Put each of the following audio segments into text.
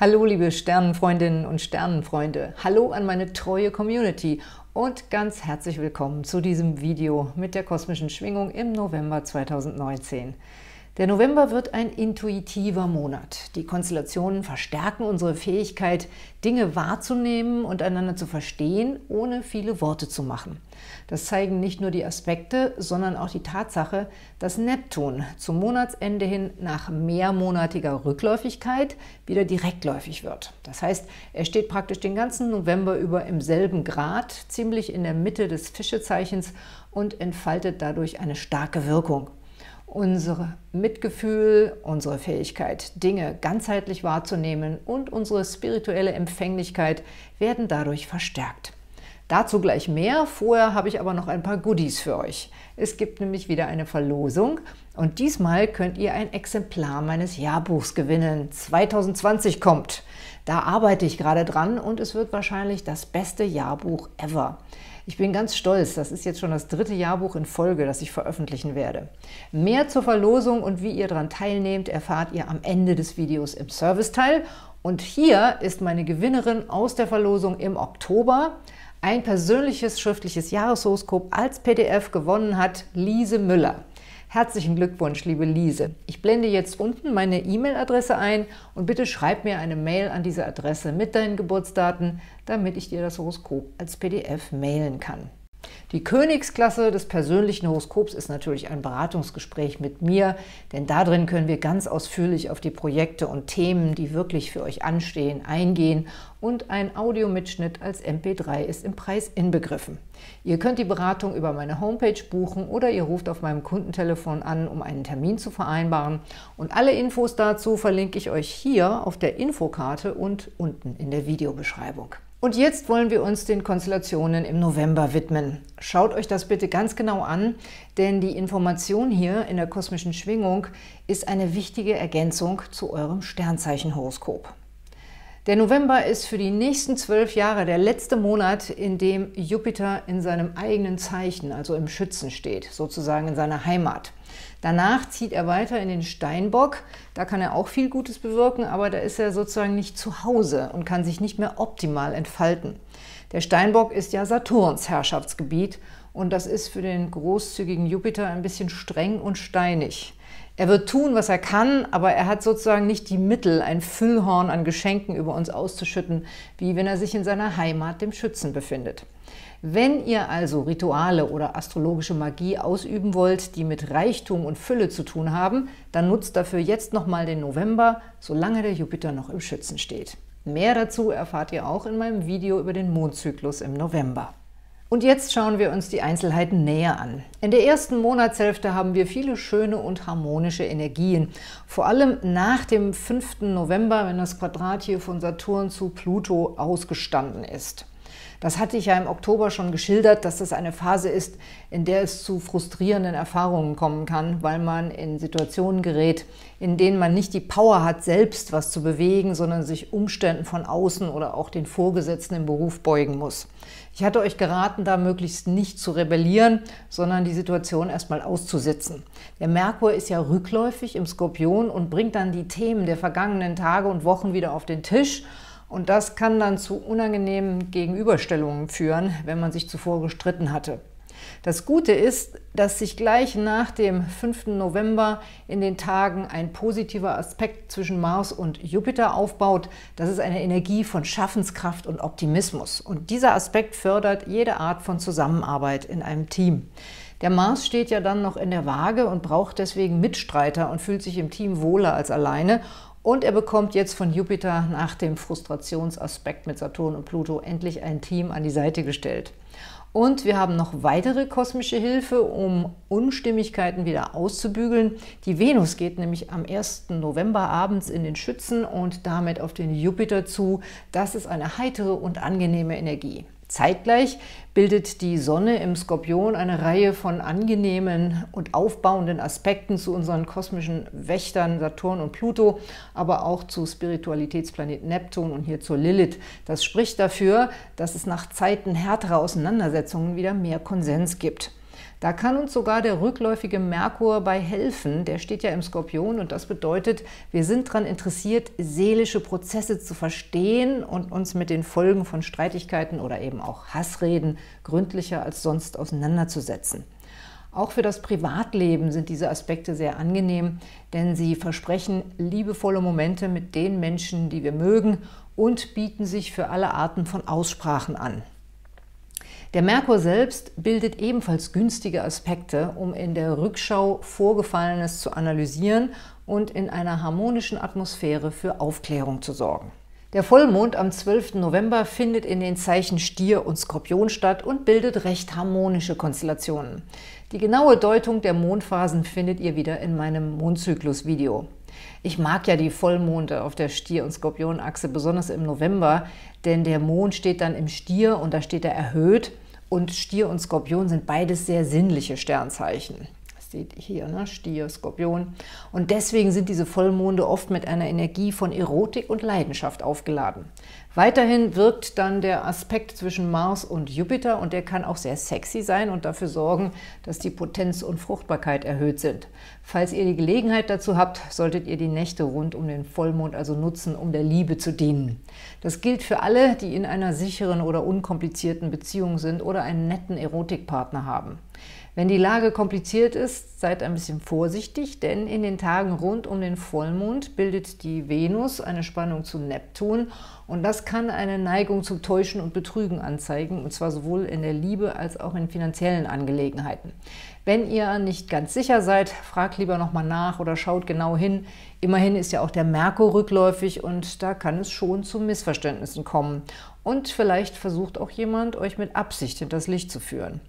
Hallo liebe Sternenfreundinnen und Sternenfreunde, hallo an meine treue Community und ganz herzlich willkommen zu diesem Video mit der kosmischen Schwingung im November 2019. Der November wird ein intuitiver Monat. Die Konstellationen verstärken unsere Fähigkeit, Dinge wahrzunehmen und einander zu verstehen, ohne viele Worte zu machen. Das zeigen nicht nur die Aspekte, sondern auch die Tatsache, dass Neptun zum Monatsende hin nach mehrmonatiger Rückläufigkeit wieder direktläufig wird. Das heißt, er steht praktisch den ganzen November über im selben Grad, ziemlich in der Mitte des Fischezeichens und entfaltet dadurch eine starke Wirkung. Unser Mitgefühl, unsere Fähigkeit, Dinge ganzheitlich wahrzunehmen und unsere spirituelle Empfänglichkeit werden dadurch verstärkt. Dazu gleich mehr, vorher habe ich aber noch ein paar Goodies für euch. Es gibt nämlich wieder eine Verlosung und diesmal könnt ihr ein Exemplar meines Jahrbuchs gewinnen. 2020 kommt. Da arbeite ich gerade dran und es wird wahrscheinlich das beste Jahrbuch ever. Ich bin ganz stolz, das ist jetzt schon das dritte Jahrbuch in Folge, das ich veröffentlichen werde. Mehr zur Verlosung und wie ihr daran teilnehmt, erfahrt ihr am Ende des Videos im Serviceteil. Und hier ist meine Gewinnerin aus der Verlosung im Oktober. Ein persönliches schriftliches Jahreshoroskop als PDF gewonnen hat Lise Müller. Herzlichen Glückwunsch, liebe Lise. Ich blende jetzt unten meine E-Mail-Adresse ein und bitte schreib mir eine Mail an diese Adresse mit deinen Geburtsdaten, damit ich dir das Horoskop als PDF mailen kann. Die Königsklasse des persönlichen Horoskops ist natürlich ein Beratungsgespräch mit mir, denn darin können wir ganz ausführlich auf die Projekte und Themen, die wirklich für euch anstehen, eingehen und ein Audiomitschnitt als MP3 ist im Preis inbegriffen. Ihr könnt die Beratung über meine Homepage buchen oder ihr ruft auf meinem Kundentelefon an, um einen Termin zu vereinbaren. Und alle Infos dazu verlinke ich euch hier auf der Infokarte und unten in der Videobeschreibung. Und jetzt wollen wir uns den Konstellationen im November widmen. Schaut euch das bitte ganz genau an, denn die Information hier in der kosmischen Schwingung ist eine wichtige Ergänzung zu eurem Sternzeichenhoroskop. Der November ist für die nächsten zwölf Jahre der letzte Monat, in dem Jupiter in seinem eigenen Zeichen, also im Schützen steht, sozusagen in seiner Heimat. Danach zieht er weiter in den Steinbock. Da kann er auch viel Gutes bewirken, aber da ist er sozusagen nicht zu Hause und kann sich nicht mehr optimal entfalten. Der Steinbock ist ja Saturns Herrschaftsgebiet und das ist für den großzügigen Jupiter ein bisschen streng und steinig. Er wird tun, was er kann, aber er hat sozusagen nicht die Mittel, ein Füllhorn an Geschenken über uns auszuschütten, wie wenn er sich in seiner Heimat, dem Schützen, befindet. Wenn ihr also Rituale oder astrologische Magie ausüben wollt, die mit Reichtum und Fülle zu tun haben, dann nutzt dafür jetzt nochmal den November, solange der Jupiter noch im Schützen steht. Mehr dazu erfahrt ihr auch in meinem Video über den Mondzyklus im November. Und jetzt schauen wir uns die Einzelheiten näher an. In der ersten Monatshälfte haben wir viele schöne und harmonische Energien. Vor allem nach dem 5. November, wenn das Quadrat hier von Saturn zu Pluto ausgestanden ist. Das hatte ich ja im Oktober schon geschildert, dass das eine Phase ist, in der es zu frustrierenden Erfahrungen kommen kann, weil man in Situationen gerät, in denen man nicht die Power hat, selbst was zu bewegen, sondern sich Umständen von außen oder auch den Vorgesetzten im Beruf beugen muss. Ich hatte euch geraten, da möglichst nicht zu rebellieren, sondern die Situation erstmal auszusitzen. Der Merkur ist ja rückläufig im Skorpion und bringt dann die Themen der vergangenen Tage und Wochen wieder auf den Tisch – und das kann dann zu unangenehmen Gegenüberstellungen führen, wenn man sich zuvor gestritten hatte. Das Gute ist, dass sich gleich nach dem 5. November in den Tagen ein positiver Aspekt zwischen Mars und Jupiter aufbaut. Das ist eine Energie von Schaffenskraft und Optimismus. Und dieser Aspekt fördert jede Art von Zusammenarbeit in einem Team. Der Mars steht ja dann noch in der Waage und braucht deswegen Mitstreiter und fühlt sich im Team wohler als alleine. Und er bekommt jetzt von Jupiter nach dem Frustrationsaspekt mit Saturn und Pluto endlich ein Team an die Seite gestellt. Und wir haben noch weitere kosmische Hilfe, um Unstimmigkeiten wieder auszubügeln. Die Venus geht nämlich am 1. November abends in den Schützen und damit auf den Jupiter zu. Das ist eine heitere und angenehme Energie. Zeitgleich bildet die Sonne im Skorpion eine Reihe von angenehmen und aufbauenden Aspekten zu unseren kosmischen Wächtern Saturn und Pluto, aber auch zu Spiritualitätsplanet Neptun und hier zur Lilith. Das spricht dafür, dass es nach Zeiten härterer Auseinandersetzungen wieder mehr Konsens gibt. Da kann uns sogar der rückläufige Merkur bei helfen. Der steht ja im Skorpion und das bedeutet, wir sind daran interessiert, seelische Prozesse zu verstehen und uns mit den Folgen von Streitigkeiten oder eben auch Hassreden gründlicher als sonst auseinanderzusetzen. Auch für das Privatleben sind diese Aspekte sehr angenehm, denn sie versprechen liebevolle Momente mit den Menschen, die wir mögen und bieten sich für alle Arten von Aussprachen an. Der Merkur selbst bildet ebenfalls günstige Aspekte, um in der Rückschau Vorgefallenes zu analysieren und in einer harmonischen Atmosphäre für Aufklärung zu sorgen. Der Vollmond am 12. November findet in den Zeichen Stier und Skorpion statt und bildet recht harmonische Konstellationen. Die genaue Deutung der Mondphasen findet ihr wieder in meinem Mondzyklus-Video. Ich mag ja die Vollmonde auf der Stier- und Skorpionachse, besonders im November, denn der Mond steht dann im Stier und da steht er erhöht und Stier und Skorpion sind beides sehr sinnliche Sternzeichen. Das seht ihr hier, ne? Stier, Skorpion. Und deswegen sind diese Vollmonde oft mit einer Energie von Erotik und Leidenschaft aufgeladen. Weiterhin wirkt dann der Aspekt zwischen Mars und Jupiter und der kann auch sehr sexy sein und dafür sorgen, dass die Potenz und Fruchtbarkeit erhöht sind. Falls ihr die Gelegenheit dazu habt, solltet ihr die Nächte rund um den Vollmond also nutzen, um der Liebe zu dienen. Das gilt für alle, die in einer sicheren oder unkomplizierten Beziehung sind oder einen netten Erotikpartner haben. Wenn die Lage kompliziert ist, seid ein bisschen vorsichtig, denn in den Tagen rund um den Vollmond bildet die Venus eine Spannung zu Neptun und das kann eine Neigung zum Täuschen und Betrügen anzeigen, und zwar sowohl in der Liebe als auch in finanziellen Angelegenheiten. Wenn ihr nicht ganz sicher seid, fragt lieber nochmal nach oder schaut genau hin. Immerhin ist ja auch der Merkur rückläufig und da kann es schon zu Missverständnissen kommen. Und vielleicht versucht auch jemand, euch mit Absicht hinters Licht zu führen.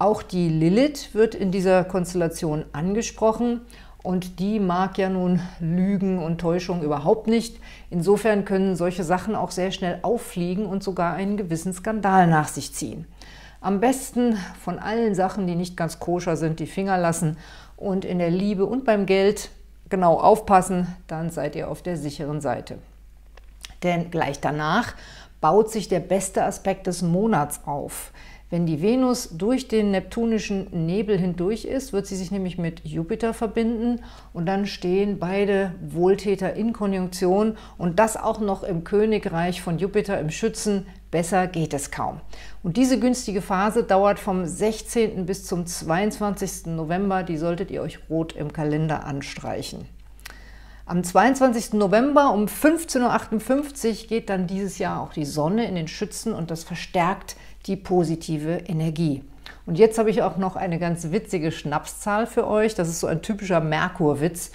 Auch die Lilith wird in dieser Konstellation angesprochen und die mag ja nun Lügen und Täuschung überhaupt nicht. Insofern können solche Sachen auch sehr schnell auffliegen und sogar einen gewissen Skandal nach sich ziehen. Am besten von allen Sachen, die nicht ganz koscher sind, die Finger lassen und in der Liebe und beim Geld genau aufpassen, dann seid ihr auf der sicheren Seite. Denn gleich danach baut sich der beste Aspekt des Monats auf. Wenn die Venus durch den neptunischen Nebel hindurch ist, wird sie sich nämlich mit Jupiter verbinden und dann stehen beide Wohltäter in Konjunktion und das auch noch im Königreich von Jupiter im Schützen. Besser geht es kaum. Und diese günstige Phase dauert vom 16. bis zum 22. November. Die solltet ihr euch rot im Kalender anstreichen. Am 22. November um 15.58 Uhr geht dann dieses Jahr auch die Sonne in den Schützen und das verstärkt die positive Energie. Und jetzt habe ich auch noch eine ganz witzige Schnapszahl für euch. Das ist so ein typischer Merkurwitz.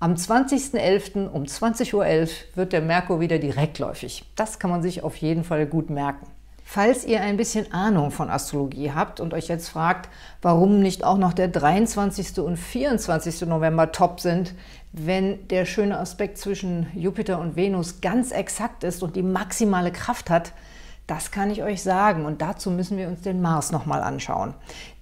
Am 20.11. um 20.11 Uhr wird der Merkur wieder direktläufig. Das kann man sich auf jeden Fall gut merken. Falls ihr ein bisschen Ahnung von Astrologie habt und euch jetzt fragt, warum nicht auch noch der 23. und 24. November top sind, wenn der schöne Aspekt zwischen Jupiter und Venus ganz exakt ist und die maximale Kraft hat, das kann ich euch sagen und dazu müssen wir uns den Mars nochmal anschauen.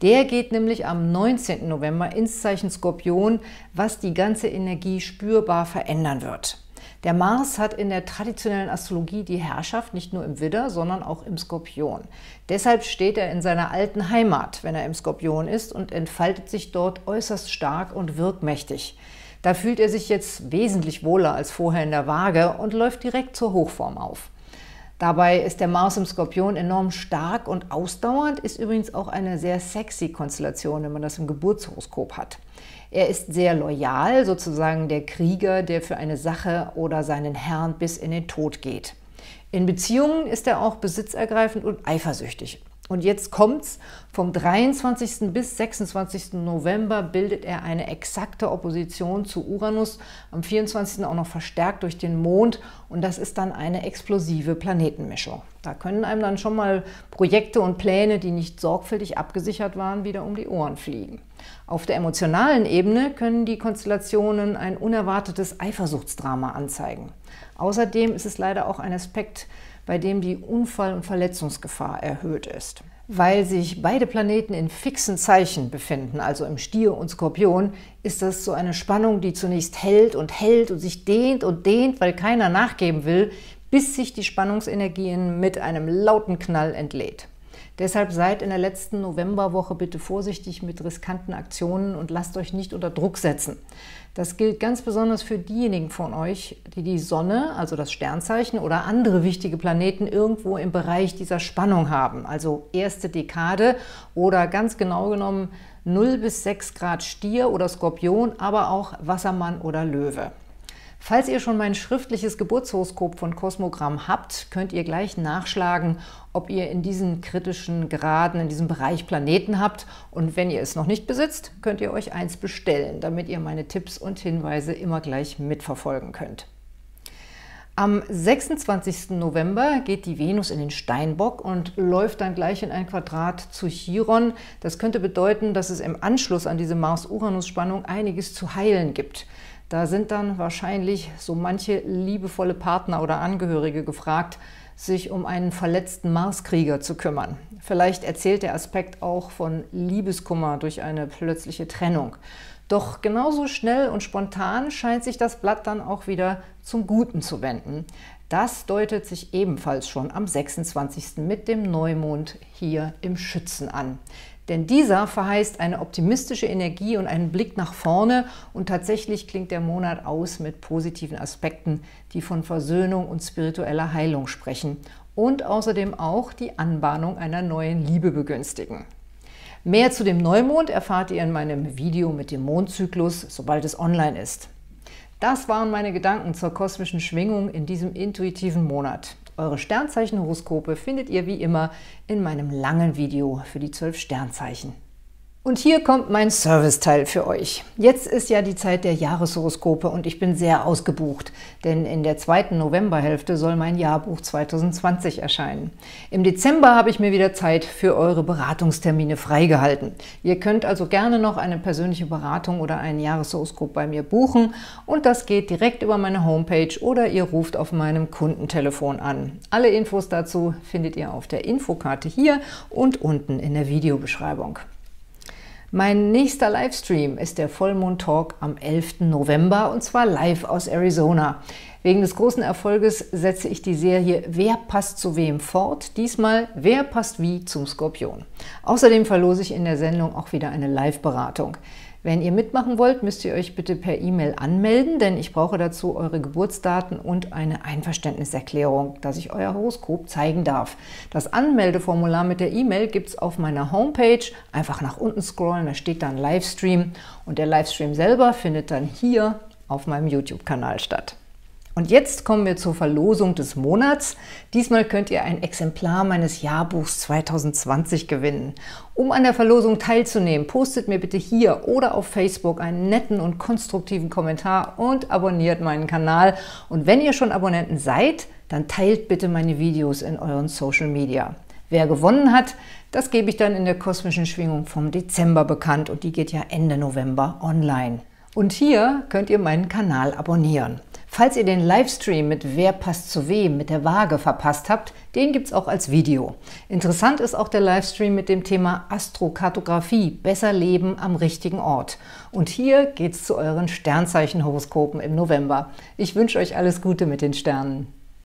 Der geht nämlich am 19. November ins Zeichen Skorpion, was die ganze Energie spürbar verändern wird. Der Mars hat in der traditionellen Astrologie die Herrschaft nicht nur im Widder, sondern auch im Skorpion. Deshalb steht er in seiner alten Heimat, wenn er im Skorpion ist und entfaltet sich dort äußerst stark und wirkmächtig. Da fühlt er sich jetzt wesentlich wohler als vorher in der Waage und läuft direkt zur Hochform auf. Dabei ist der Mars im Skorpion enorm stark und ausdauernd, ist übrigens auch eine sehr sexy Konstellation, wenn man das im Geburtshoroskop hat. Er ist sehr loyal, sozusagen der Krieger, der für eine Sache oder seinen Herrn bis in den Tod geht. In Beziehungen ist er auch besitzergreifend und eifersüchtig. Und jetzt kommt's, vom 23. bis 26. November bildet er eine exakte Opposition zu Uranus, am 24. auch noch verstärkt durch den Mond und das ist dann eine explosive Planetenmischung. Da können einem dann schon mal Projekte und Pläne, die nicht sorgfältig abgesichert waren, wieder um die Ohren fliegen. Auf der emotionalen Ebene können die Konstellationen ein unerwartetes Eifersuchtsdrama anzeigen. Außerdem ist es leider auch ein Aspekt, bei dem die Unfall- und Verletzungsgefahr erhöht ist. Weil sich beide Planeten in fixen Zeichen befinden, also im Stier und Skorpion, ist das so eine Spannung, die zunächst hält und hält und sich dehnt und dehnt, weil keiner nachgeben will, bis sich die Spannungsenergien mit einem lauten Knall entlädt. Deshalb seid in der letzten Novemberwoche bitte vorsichtig mit riskanten Aktionen und lasst euch nicht unter Druck setzen. Das gilt ganz besonders für diejenigen von euch, die die Sonne, also das Sternzeichen oder andere wichtige Planeten irgendwo im Bereich dieser Spannung haben, also erste Dekade oder ganz genau genommen 0 bis 6 Grad Stier oder Skorpion, aber auch Wassermann oder Löwe. Falls ihr schon mein schriftliches Geburtshoroskop von Kosmogramm habt, könnt ihr gleich nachschlagen, ob ihr in diesen kritischen Graden, in diesem Bereich Planeten habt. Und wenn ihr es noch nicht besitzt, könnt ihr euch eins bestellen, damit ihr meine Tipps und Hinweise immer gleich mitverfolgen könnt. Am 26. November geht die Venus in den Steinbock und läuft dann gleich in ein Quadrat zu Chiron. Das könnte bedeuten, dass es im Anschluss an diese Mars-Uranus-Spannung einiges zu heilen gibt. Da sind dann wahrscheinlich so manche liebevolle Partner oder Angehörige gefragt, sich um einen verletzten Marskrieger zu kümmern. Vielleicht erzählt der Aspekt auch von Liebeskummer durch eine plötzliche Trennung. Doch genauso schnell und spontan scheint sich das Blatt dann auch wieder zum Guten zu wenden. Das deutet sich ebenfalls schon am 26. mit dem Neumond hier im Schützen an. Denn dieser verheißt eine optimistische Energie und einen Blick nach vorne und tatsächlich klingt der Monat aus mit positiven Aspekten, die von Versöhnung und spiritueller Heilung sprechen und außerdem auch die Anbahnung einer neuen Liebe begünstigen. Mehr zu dem Neumond erfahrt ihr in meinem Video mit dem Mondzyklus, sobald es online ist. Das waren meine Gedanken zur kosmischen Schwingung in diesem intuitiven Monat. Eure Sternzeichenhoroskope findet ihr wie immer in meinem langen Video für die zwölf Sternzeichen. Und hier kommt mein Serviceteil für euch. Jetzt ist ja die Zeit der Jahreshoroskope und ich bin sehr ausgebucht, denn in der zweiten Novemberhälfte soll mein Jahrbuch 2020 erscheinen. Im Dezember habe ich mir wieder Zeit für eure Beratungstermine freigehalten. Ihr könnt also gerne noch eine persönliche Beratung oder ein Jahreshoroskop bei mir buchen und das geht direkt über meine Homepage oder ihr ruft auf meinem Kundentelefon an. Alle Infos dazu findet ihr auf der Infokarte hier und unten in der Videobeschreibung. Mein nächster Livestream ist der Vollmond Talk am 11. November und zwar live aus Arizona. Wegen des großen Erfolges setze ich die Serie Wer passt zu wem fort? Diesmal Wer passt wie zum Skorpion. Außerdem verlose ich in der Sendung auch wieder eine Live-Beratung. Wenn ihr mitmachen wollt, müsst ihr euch bitte per E-Mail anmelden, denn ich brauche dazu eure Geburtsdaten und eine Einverständniserklärung, dass ich euer Horoskop zeigen darf. Das Anmeldeformular mit der E-Mail gibt es auf meiner Homepage. Einfach nach unten scrollen, da steht dann Livestream und der Livestream selber findet dann hier auf meinem YouTube-Kanal statt. Und jetzt kommen wir zur Verlosung des Monats. Diesmal könnt ihr ein Exemplar meines Jahrbuchs 2020 gewinnen. Um an der Verlosung teilzunehmen, postet mir bitte hier oder auf Facebook einen netten und konstruktiven Kommentar und abonniert meinen Kanal. Und wenn ihr schon Abonnenten seid, dann teilt bitte meine Videos in euren Social Media. Wer gewonnen hat, das gebe ich dann in der kosmischen Schwingung vom Dezember bekannt und die geht ja Ende November online. Und hier könnt ihr meinen Kanal abonnieren. Falls ihr den Livestream mit Wer passt zu wem mit der Waage verpasst habt, den gibt es auch als Video. Interessant ist auch der Livestream mit dem Thema Astrokartografie, besser leben am richtigen Ort. Und hier geht es zu euren Sternzeichenhoroskopen im November. Ich wünsche euch alles Gute mit den Sternen.